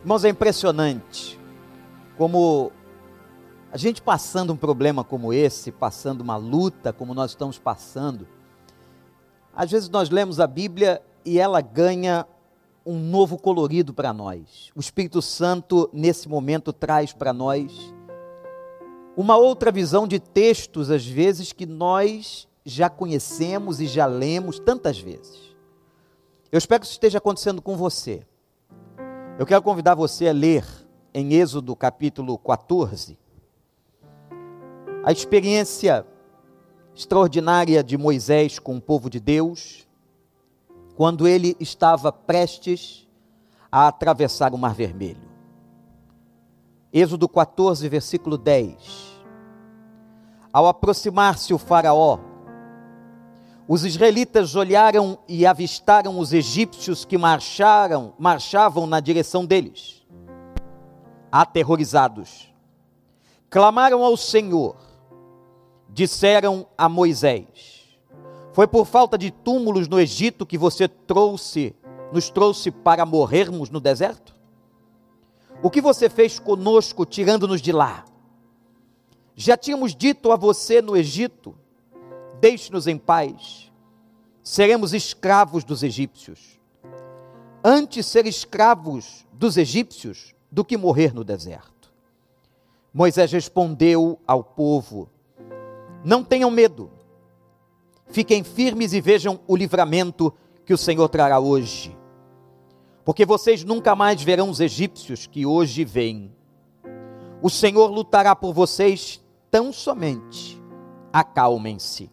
Irmãos, é impressionante como a gente passando um problema como esse, passando uma luta como nós estamos passando, às vezes nós lemos a Bíblia e ela ganha um novo colorido para nós. O Espírito Santo, nesse momento, traz para nós uma outra visão de textos, às vezes, que nós já conhecemos e já lemos tantas vezes. Eu espero que isso esteja acontecendo com você. Eu quero convidar você a ler em Êxodo capítulo 14 a experiência extraordinária de Moisés com o povo de Deus, quando ele estava prestes a atravessar o Mar Vermelho. Êxodo 14, versículo 10. Ao aproximar-se o Faraó, os israelitas olharam e avistaram os egípcios que marcharam, marchavam na direção deles. Aterrorizados, clamaram ao Senhor, disseram a Moisés: Foi por falta de túmulos no Egito que você trouxe, nos trouxe para morrermos no deserto? O que você fez conosco tirando-nos de lá? Já tínhamos dito a você no Egito: Deixe-nos em paz. Seremos escravos dos egípcios. Antes ser escravos dos egípcios do que morrer no deserto. Moisés respondeu ao povo: Não tenham medo. Fiquem firmes e vejam o livramento que o Senhor trará hoje. Porque vocês nunca mais verão os egípcios que hoje vêm. O Senhor lutará por vocês tão somente. Acalmem-se.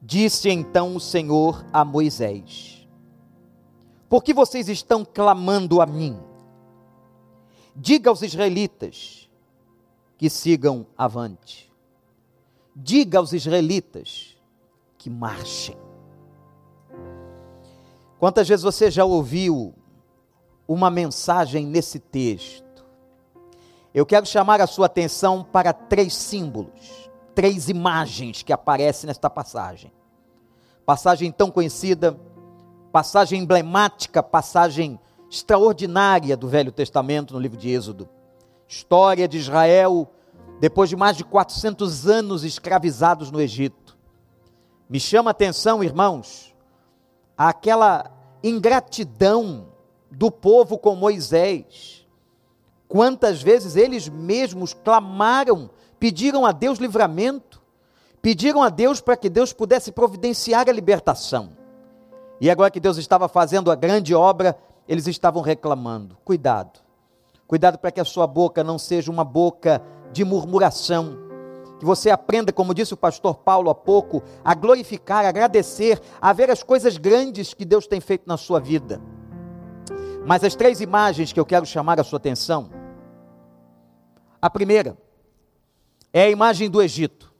Disse então o Senhor a Moisés: Por que vocês estão clamando a mim? Diga aos israelitas que sigam avante. Diga aos israelitas que marchem. Quantas vezes você já ouviu uma mensagem nesse texto? Eu quero chamar a sua atenção para três símbolos, três imagens que aparecem nesta passagem passagem tão conhecida, passagem emblemática, passagem extraordinária do Velho Testamento no livro de Êxodo. História de Israel depois de mais de 400 anos escravizados no Egito. Me chama a atenção, irmãos, aquela ingratidão do povo com Moisés. Quantas vezes eles mesmos clamaram, pediram a Deus livramento, pediram a Deus para que Deus pudesse providenciar a libertação. E agora que Deus estava fazendo a grande obra, eles estavam reclamando. Cuidado. Cuidado para que a sua boca não seja uma boca de murmuração. Que você aprenda, como disse o pastor Paulo há pouco, a glorificar, a agradecer, a ver as coisas grandes que Deus tem feito na sua vida. Mas as três imagens que eu quero chamar a sua atenção. A primeira é a imagem do Egito.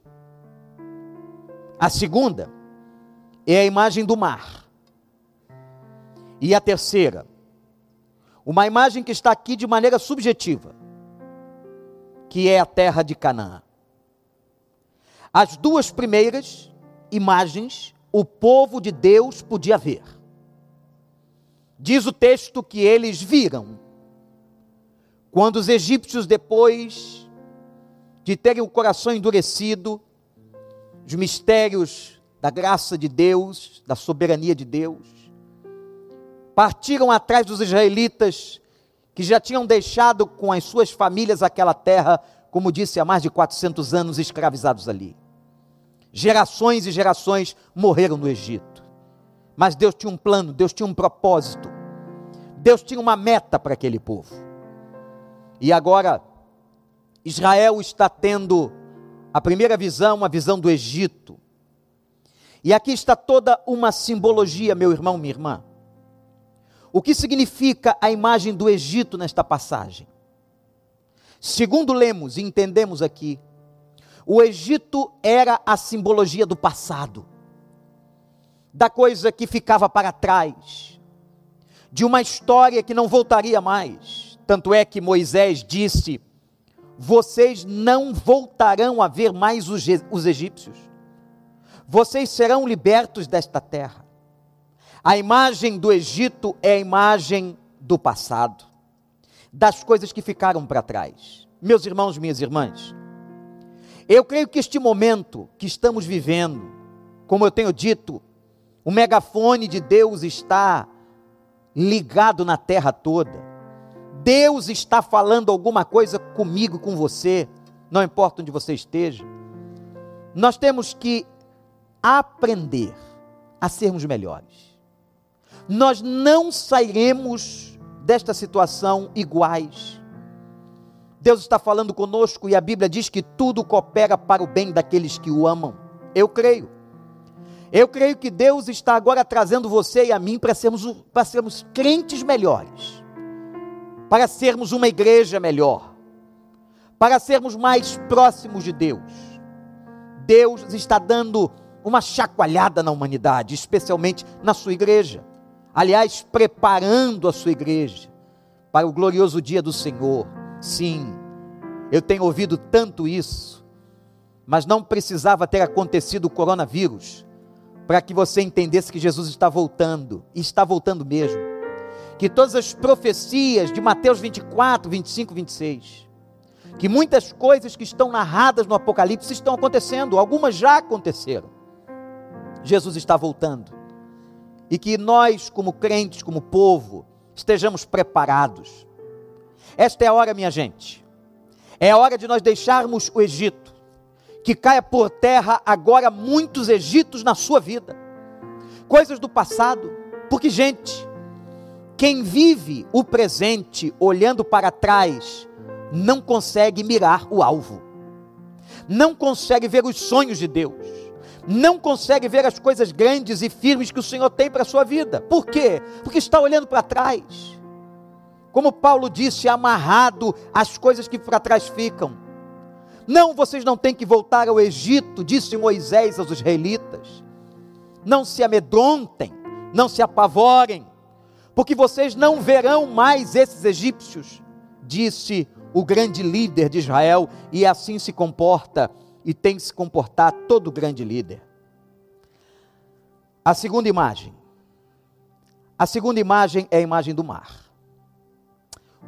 A segunda é a imagem do mar. E a terceira, uma imagem que está aqui de maneira subjetiva, que é a terra de Canaã. As duas primeiras imagens, o povo de Deus podia ver. Diz o texto que eles viram. Quando os egípcios, depois de terem o coração endurecido, os mistérios da graça de Deus, da soberania de Deus. Partiram atrás dos israelitas que já tinham deixado com as suas famílias aquela terra, como disse, há mais de 400 anos escravizados ali. Gerações e gerações morreram no Egito. Mas Deus tinha um plano, Deus tinha um propósito. Deus tinha uma meta para aquele povo. E agora, Israel está tendo a primeira visão, a visão do Egito. E aqui está toda uma simbologia, meu irmão, minha irmã. O que significa a imagem do Egito nesta passagem? Segundo lemos e entendemos aqui, o Egito era a simbologia do passado, da coisa que ficava para trás, de uma história que não voltaria mais. Tanto é que Moisés disse vocês não voltarão a ver mais os, os egípcios. Vocês serão libertos desta terra. A imagem do Egito é a imagem do passado. das coisas que ficaram para trás. Meus irmãos, minhas irmãs, eu creio que este momento que estamos vivendo, como eu tenho dito, o megafone de Deus está ligado na terra toda. Deus está falando alguma coisa comigo, com você, não importa onde você esteja. Nós temos que aprender a sermos melhores. Nós não sairemos desta situação iguais. Deus está falando conosco e a Bíblia diz que tudo coopera para o bem daqueles que o amam. Eu creio. Eu creio que Deus está agora trazendo você e a mim para sermos, para sermos crentes melhores, para sermos uma igreja melhor, para sermos mais próximos de Deus. Deus está dando uma chacoalhada na humanidade, especialmente na sua igreja. Aliás, preparando a sua igreja para o glorioso dia do Senhor. Sim, eu tenho ouvido tanto isso, mas não precisava ter acontecido o coronavírus para que você entendesse que Jesus está voltando, e está voltando mesmo. Que todas as profecias de Mateus 24, 25, 26, que muitas coisas que estão narradas no Apocalipse estão acontecendo, algumas já aconteceram. Jesus está voltando. E que nós, como crentes, como povo, estejamos preparados. Esta é a hora, minha gente. É a hora de nós deixarmos o Egito que caia por terra agora muitos Egitos na sua vida, coisas do passado, porque, gente, quem vive o presente olhando para trás, não consegue mirar o alvo, não consegue ver os sonhos de Deus, não consegue ver as coisas grandes e firmes que o Senhor tem para a sua vida. Por quê? Porque está olhando para trás. Como Paulo disse, amarrado às coisas que para trás ficam não, vocês não têm que voltar ao Egito, disse Moisés aos israelitas. Não se amedrontem, não se apavorem, porque vocês não verão mais esses egípcios, disse o grande líder de Israel, e assim se comporta e tem que se comportar todo grande líder. A segunda imagem. A segunda imagem é a imagem do mar.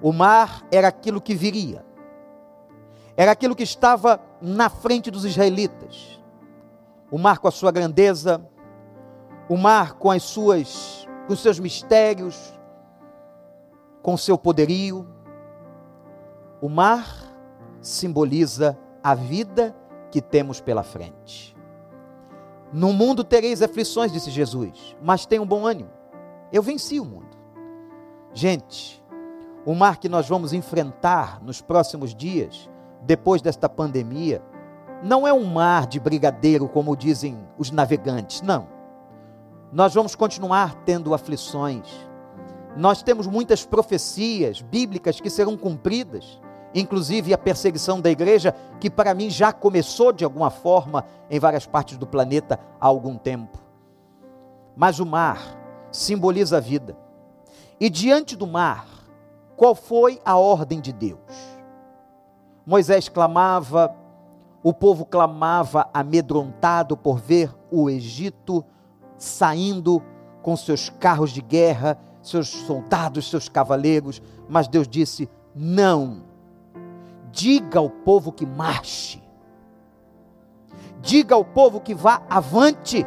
O mar era aquilo que viria era aquilo que estava na frente dos israelitas. O mar com a sua grandeza, o mar com as suas com seus mistérios, com seu poderio. O mar simboliza a vida que temos pela frente. No mundo tereis aflições, disse Jesus, mas tenham bom ânimo. Eu venci o mundo. Gente, o mar que nós vamos enfrentar nos próximos dias depois desta pandemia, não é um mar de brigadeiro, como dizem os navegantes, não. Nós vamos continuar tendo aflições. Nós temos muitas profecias bíblicas que serão cumpridas, inclusive a perseguição da igreja, que para mim já começou de alguma forma em várias partes do planeta há algum tempo. Mas o mar simboliza a vida. E diante do mar, qual foi a ordem de Deus? Moisés clamava, o povo clamava amedrontado por ver o Egito saindo com seus carros de guerra, seus soldados, seus cavaleiros, mas Deus disse: Não, diga ao povo que marche, diga ao povo que vá avante,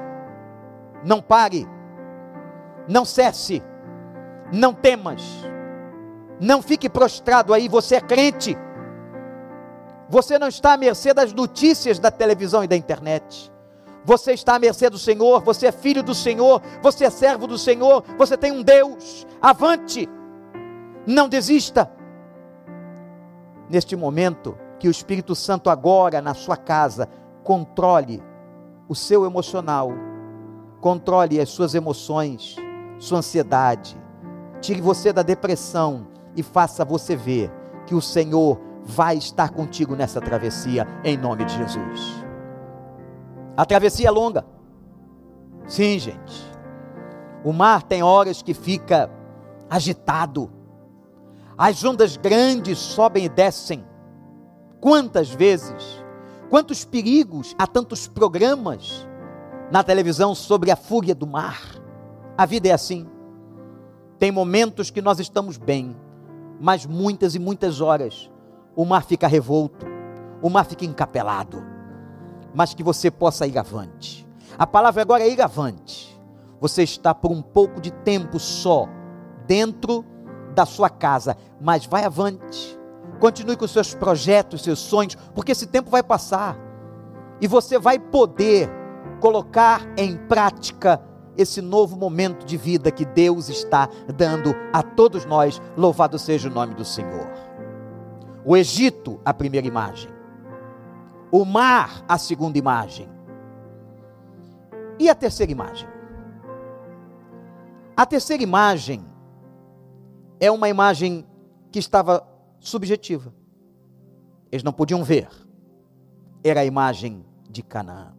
não pare, não cesse, não temas, não fique prostrado aí, você é crente. Você não está à mercê das notícias da televisão e da internet. Você está à mercê do Senhor, você é filho do Senhor, você é servo do Senhor, você tem um Deus. Avante! Não desista. Neste momento, que o Espírito Santo agora na sua casa controle o seu emocional, controle as suas emoções, sua ansiedade, tire você da depressão e faça você ver que o Senhor vai estar contigo nessa travessia, em nome de Jesus. A travessia é longa. Sim, gente. O mar tem horas que fica agitado. As ondas grandes sobem e descem. Quantas vezes, quantos perigos, há tantos programas na televisão sobre a fúria do mar. A vida é assim. Tem momentos que nós estamos bem, mas muitas e muitas horas o mar fica revolto, o mar fica encapelado, mas que você possa ir avante. A palavra agora é ir avante. Você está por um pouco de tempo só dentro da sua casa, mas vai avante. Continue com seus projetos, seus sonhos, porque esse tempo vai passar e você vai poder colocar em prática esse novo momento de vida que Deus está dando a todos nós. Louvado seja o nome do Senhor. O Egito, a primeira imagem. O mar, a segunda imagem. E a terceira imagem? A terceira imagem é uma imagem que estava subjetiva. Eles não podiam ver. Era a imagem de Canaã.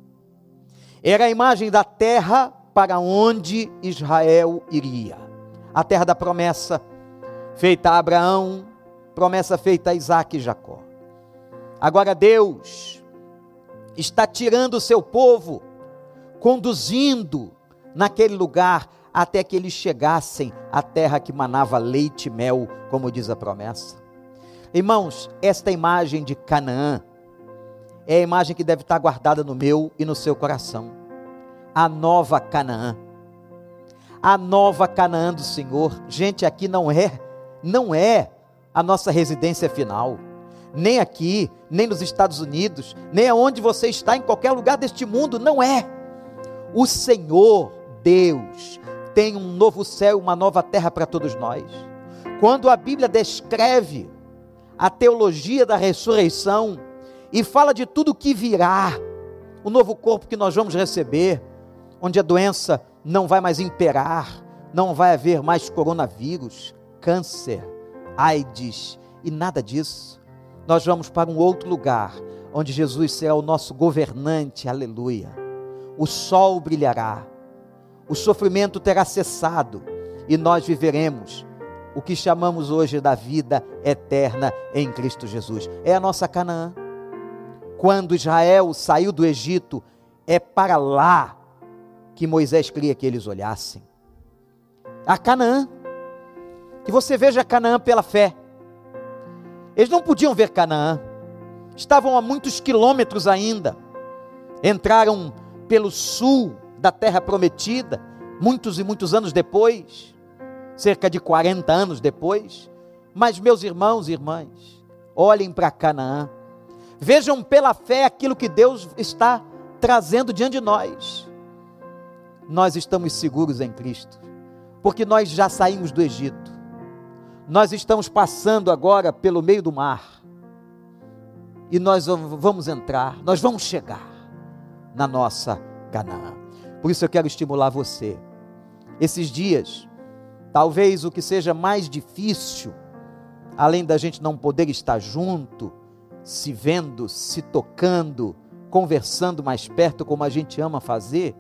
Era a imagem da terra para onde Israel iria. A terra da promessa feita a Abraão, promessa feita a Isaac e Jacó. Agora Deus está tirando o seu povo, conduzindo naquele lugar até que eles chegassem à terra que manava leite e mel, como diz a promessa. Irmãos, esta imagem de Canaã é a imagem que deve estar guardada no meu e no seu coração a nova Canaã. A nova Canaã do Senhor. Gente, aqui não é, não é a nossa residência final. Nem aqui, nem nos Estados Unidos, nem aonde você está, em qualquer lugar deste mundo, não é. O Senhor, Deus, tem um novo céu, uma nova terra para todos nós. Quando a Bíblia descreve a teologia da ressurreição e fala de tudo que virá, o novo corpo que nós vamos receber, onde a doença não vai mais imperar, não vai haver mais coronavírus, câncer, AIDS e nada disso. Nós vamos para um outro lugar, onde Jesus será o nosso governante, aleluia. O sol brilhará, o sofrimento terá cessado e nós viveremos o que chamamos hoje da vida eterna em Cristo Jesus. É a nossa Canaã. Quando Israel saiu do Egito, é para lá que Moisés queria que eles olhassem. A Canaã. Que você veja Canaã pela fé. Eles não podiam ver Canaã. Estavam a muitos quilômetros ainda. Entraram pelo sul da terra prometida, muitos e muitos anos depois, cerca de 40 anos depois. Mas, meus irmãos e irmãs, olhem para Canaã. Vejam pela fé aquilo que Deus está trazendo diante de nós nós estamos seguros em Cristo, porque nós já saímos do Egito, nós estamos passando agora pelo meio do mar, e nós vamos entrar, nós vamos chegar na nossa Canaã. Por isso eu quero estimular você. Esses dias, talvez o que seja mais difícil, além da gente não poder estar junto, se vendo, se tocando, conversando mais perto, como a gente ama fazer,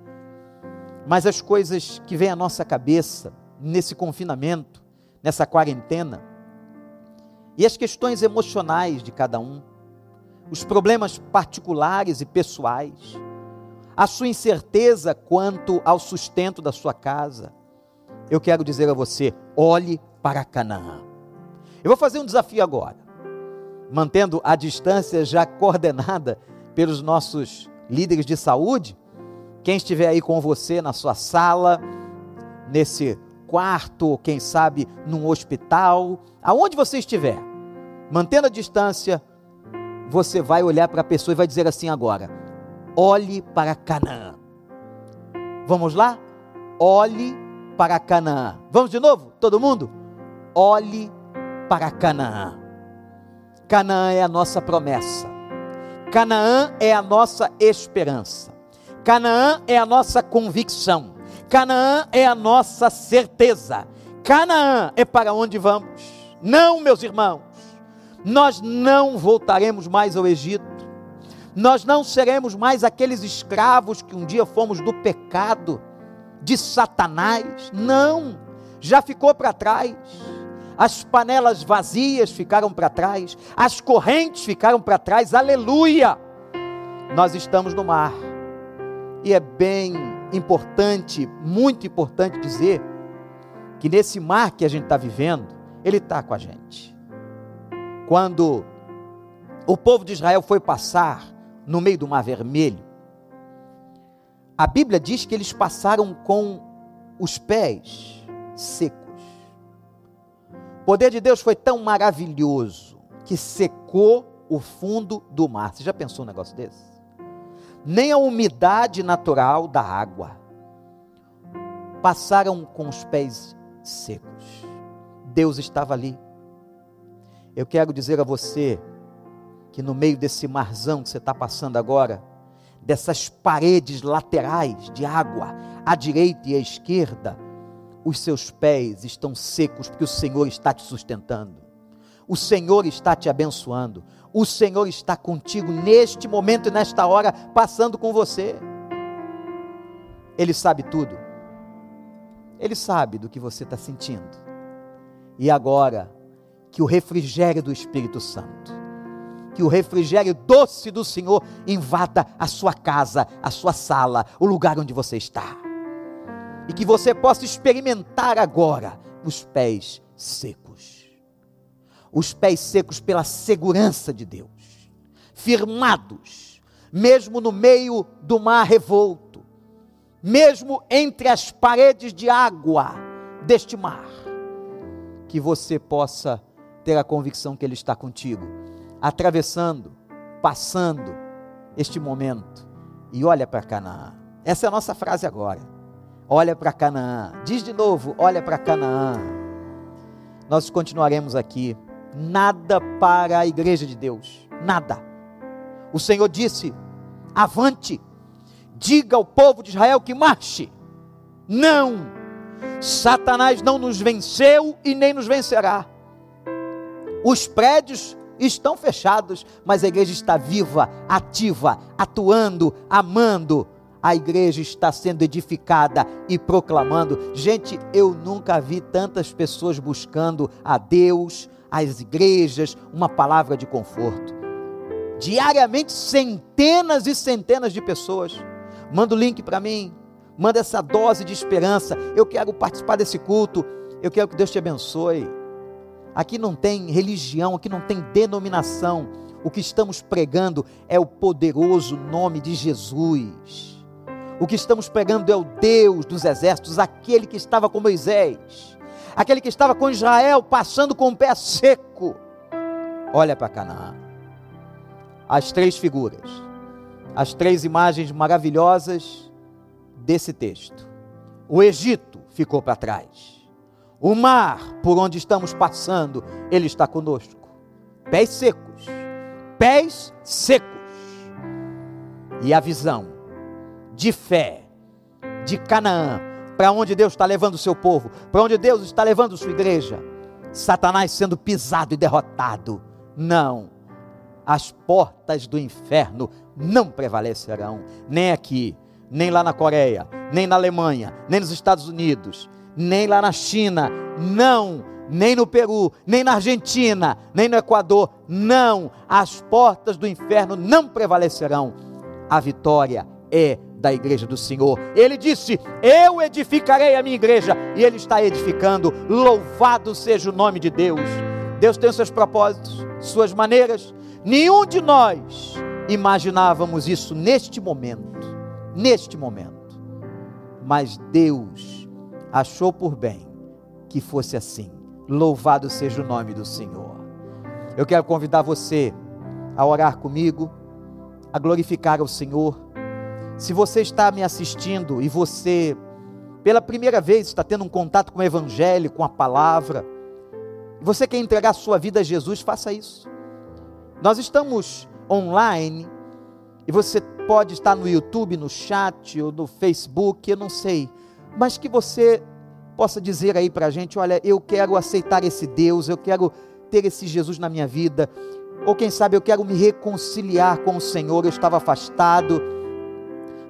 mas as coisas que vêm à nossa cabeça nesse confinamento, nessa quarentena, e as questões emocionais de cada um, os problemas particulares e pessoais, a sua incerteza quanto ao sustento da sua casa, eu quero dizer a você: olhe para Canaã. Eu vou fazer um desafio agora, mantendo a distância já coordenada pelos nossos líderes de saúde, quem estiver aí com você na sua sala, nesse quarto, quem sabe num hospital, aonde você estiver, mantendo a distância, você vai olhar para a pessoa e vai dizer assim agora: olhe para Canaã. Vamos lá? Olhe para Canaã. Vamos de novo? Todo mundo? Olhe para Canaã. Canaã é a nossa promessa. Canaã é a nossa esperança. Canaã é a nossa convicção. Canaã é a nossa certeza. Canaã é para onde vamos. Não, meus irmãos, nós não voltaremos mais ao Egito. Nós não seremos mais aqueles escravos que um dia fomos do pecado, de Satanás. Não, já ficou para trás. As panelas vazias ficaram para trás, as correntes ficaram para trás. Aleluia! Nós estamos no mar e é bem importante, muito importante dizer, que nesse mar que a gente está vivendo, Ele está com a gente. Quando o povo de Israel foi passar no meio do Mar Vermelho, a Bíblia diz que eles passaram com os pés secos. O poder de Deus foi tão maravilhoso que secou o fundo do mar. Você já pensou um negócio desse? Nem a umidade natural da água passaram com os pés secos. Deus estava ali. Eu quero dizer a você que no meio desse marzão que você está passando agora, dessas paredes laterais de água, à direita e à esquerda, os seus pés estão secos porque o Senhor está te sustentando. O Senhor está te abençoando. O Senhor está contigo neste momento e nesta hora, passando com você. Ele sabe tudo. Ele sabe do que você está sentindo. E agora, que o refrigério do Espírito Santo, que o refrigério doce do Senhor invada a sua casa, a sua sala, o lugar onde você está e que você possa experimentar agora os pés secos. Os pés secos pela segurança de Deus, firmados, mesmo no meio do mar revolto, mesmo entre as paredes de água deste mar, que você possa ter a convicção que Ele está contigo, atravessando, passando este momento, e olha para Canaã. Essa é a nossa frase agora olha para Canaã. Diz de novo, olha para Canaã. Nós continuaremos aqui. Nada para a igreja de Deus, nada. O Senhor disse: avante, diga ao povo de Israel que marche. Não, Satanás não nos venceu e nem nos vencerá. Os prédios estão fechados, mas a igreja está viva, ativa, atuando, amando, a igreja está sendo edificada e proclamando. Gente, eu nunca vi tantas pessoas buscando a Deus, as igrejas, uma palavra de conforto. Diariamente, centenas e centenas de pessoas. Manda o link para mim, manda essa dose de esperança. Eu quero participar desse culto, eu quero que Deus te abençoe. Aqui não tem religião, aqui não tem denominação. O que estamos pregando é o poderoso nome de Jesus. O que estamos pregando é o Deus dos exércitos, aquele que estava com Moisés, aquele que estava com Israel, passando com o pé seco. Olha para Canaã. As três figuras, as três imagens maravilhosas desse texto. O Egito ficou para trás. O mar por onde estamos passando, ele está conosco. Pés secos, pés secos. E a visão de fé, de Canaã, para onde Deus está levando o seu povo, para onde Deus está levando sua igreja. Satanás sendo pisado e derrotado. Não, as portas do inferno não prevalecerão, nem aqui, nem lá na Coreia, nem na Alemanha, nem nos Estados Unidos, nem lá na China, não, nem no Peru, nem na Argentina, nem no Equador, não, as portas do inferno não prevalecerão. A vitória é da igreja do Senhor. Ele disse: Eu edificarei a minha igreja, e ele está edificando. Louvado seja o nome de Deus. Deus tem seus propósitos, suas maneiras. Nenhum de nós imaginávamos isso neste momento, neste momento. Mas Deus achou por bem que fosse assim. Louvado seja o nome do Senhor. Eu quero convidar você a orar comigo, a glorificar o Senhor se você está me assistindo e você, pela primeira vez, está tendo um contato com o Evangelho, com a palavra, você quer entregar a sua vida a Jesus, faça isso. Nós estamos online e você pode estar no YouTube, no chat ou no Facebook, eu não sei, mas que você possa dizer aí para a gente: olha, eu quero aceitar esse Deus, eu quero ter esse Jesus na minha vida, ou quem sabe eu quero me reconciliar com o Senhor, eu estava afastado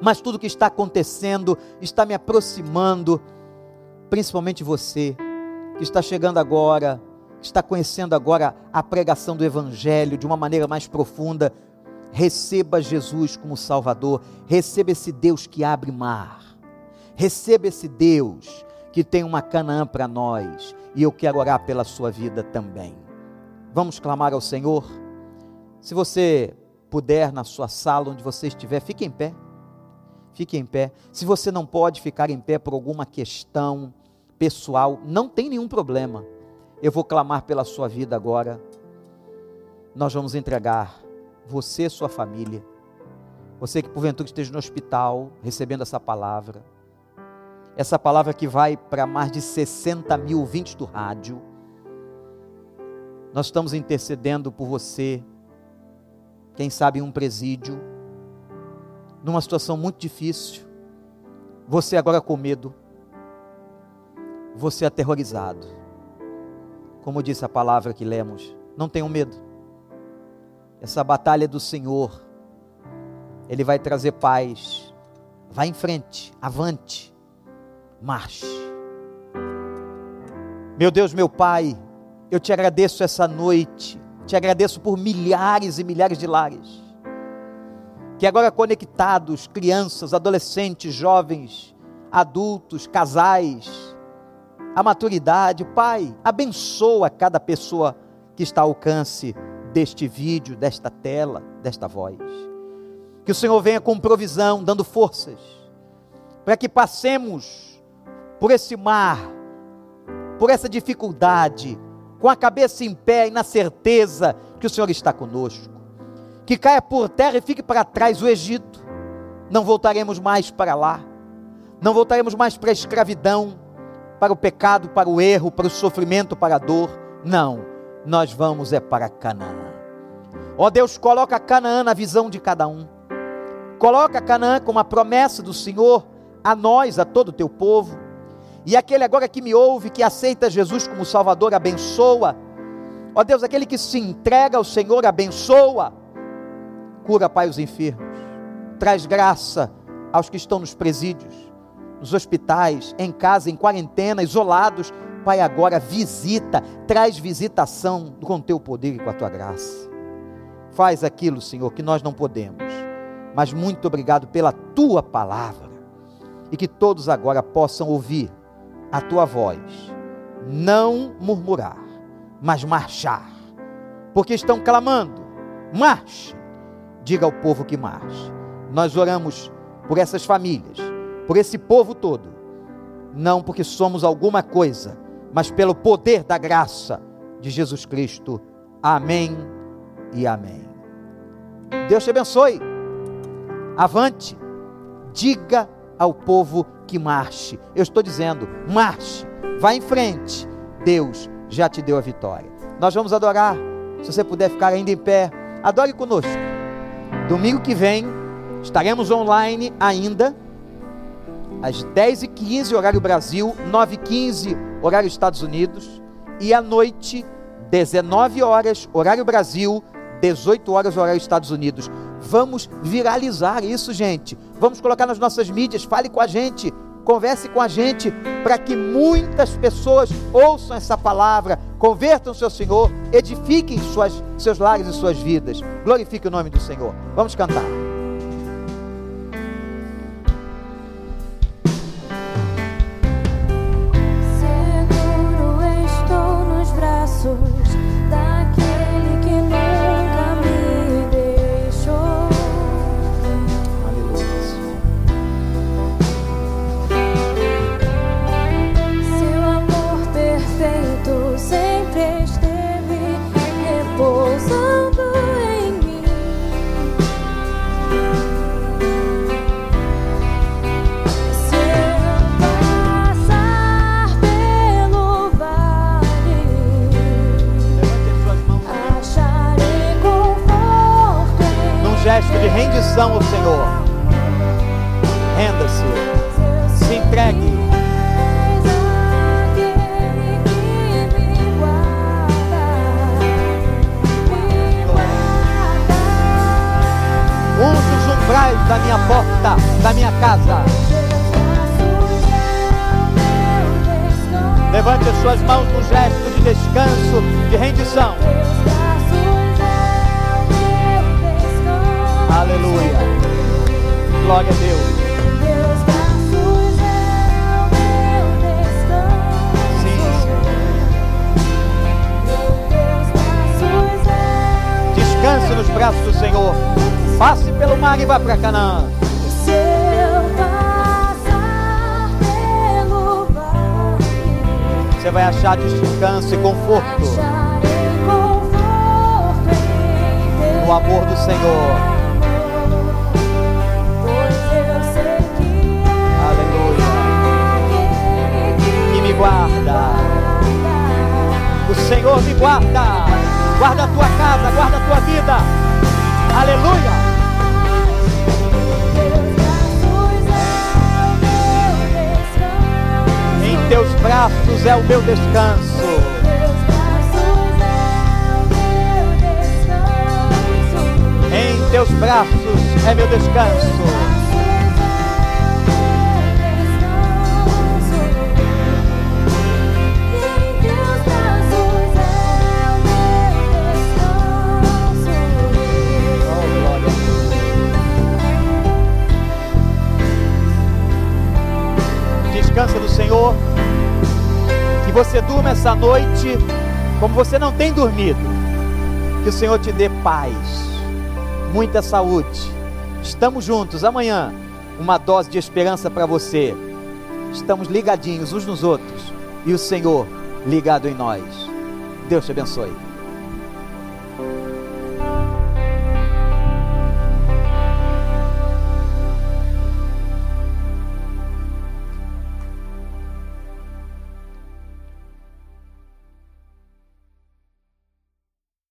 mas tudo que está acontecendo está me aproximando, principalmente você, que está chegando agora, está conhecendo agora a pregação do Evangelho de uma maneira mais profunda. Receba Jesus como Salvador, receba esse Deus que abre mar, receba esse Deus que tem uma Canaã para nós, e eu quero orar pela sua vida também. Vamos clamar ao Senhor? Se você puder, na sua sala, onde você estiver, fique em pé. Fique em pé. Se você não pode ficar em pé por alguma questão pessoal, não tem nenhum problema. Eu vou clamar pela sua vida agora. Nós vamos entregar você sua família. Você que porventura esteja no hospital recebendo essa palavra. Essa palavra que vai para mais de 60 mil ouvintes do rádio. Nós estamos intercedendo por você. Quem sabe em um presídio. Numa situação muito difícil. Você agora com medo. Você aterrorizado. Como disse a palavra que lemos. Não tenham medo. Essa batalha é do Senhor. Ele vai trazer paz. Vá em frente, avante marche. Meu Deus, meu Pai, eu te agradeço essa noite, te agradeço por milhares e milhares de lares, que agora conectados, crianças, adolescentes, jovens, adultos, casais, a maturidade, Pai, abençoa cada pessoa que está ao alcance deste vídeo, desta tela, desta voz. Que o Senhor venha com provisão, dando forças, para que passemos por esse mar, por essa dificuldade, com a cabeça em pé e na certeza que o Senhor está conosco. Que caia por terra e fique para trás o Egito. Não voltaremos mais para lá. Não voltaremos mais para a escravidão, para o pecado, para o erro, para o sofrimento, para a dor. Não, nós vamos é para Canaã. Ó Deus, coloca Canaã na visão de cada um. Coloca Canaã como a promessa do Senhor a nós, a todo o teu povo. E aquele agora que me ouve, que aceita Jesus como Salvador, abençoa. Ó Deus, aquele que se entrega ao Senhor, abençoa. Cura, Pai, os enfermos. Traz graça aos que estão nos presídios, nos hospitais, em casa, em quarentena, isolados. Pai, agora visita, traz visitação com teu poder e com a tua graça. Faz aquilo, Senhor, que nós não podemos. Mas muito obrigado pela tua palavra. E que todos agora possam ouvir a tua voz, não murmurar, mas marchar, porque estão clamando: marche. Diga ao povo que marche. Nós oramos por essas famílias, por esse povo todo, não porque somos alguma coisa, mas pelo poder da graça de Jesus Cristo. Amém e amém. Deus te abençoe. Avante. Diga ao povo que marche. Eu estou dizendo, marche, vá em frente. Deus já te deu a vitória. Nós vamos adorar. Se você puder ficar ainda em pé, adore conosco. Domingo que vem estaremos online ainda às 10h15, horário Brasil, 9h15, horário Estados Unidos, e à noite, 19 horas, horário Brasil, 18 horas, horário Estados Unidos. Vamos viralizar isso, gente. Vamos colocar nas nossas mídias, fale com a gente, converse com a gente, para que muitas pessoas ouçam essa palavra, convertam seu Senhor, edifiquem suas, seus lares e suas vidas. Glorifique o nome do Senhor. Vamos cantar. Rendição ao Senhor. Renda-se, se entregue. Unge os umbrais da minha porta, da minha casa. Levante as suas mãos no gesto de descanso, de rendição. Aleluia. Glória a Deus. descanse nos braços do Senhor. Passe pelo mar e vá para Canaã. Se eu passar pelo vale, você vai achar descanso e conforto. conforto no amor do Senhor. Guarda. O Senhor me guarda. Guarda a tua casa, guarda a tua vida. Aleluia. Em. Teus braços é o meu descanso. Em teus braços é meu descanso. Você durma essa noite como você não tem dormido. Que o Senhor te dê paz, muita saúde. Estamos juntos amanhã. Uma dose de esperança para você. Estamos ligadinhos uns nos outros e o Senhor ligado em nós. Deus te abençoe.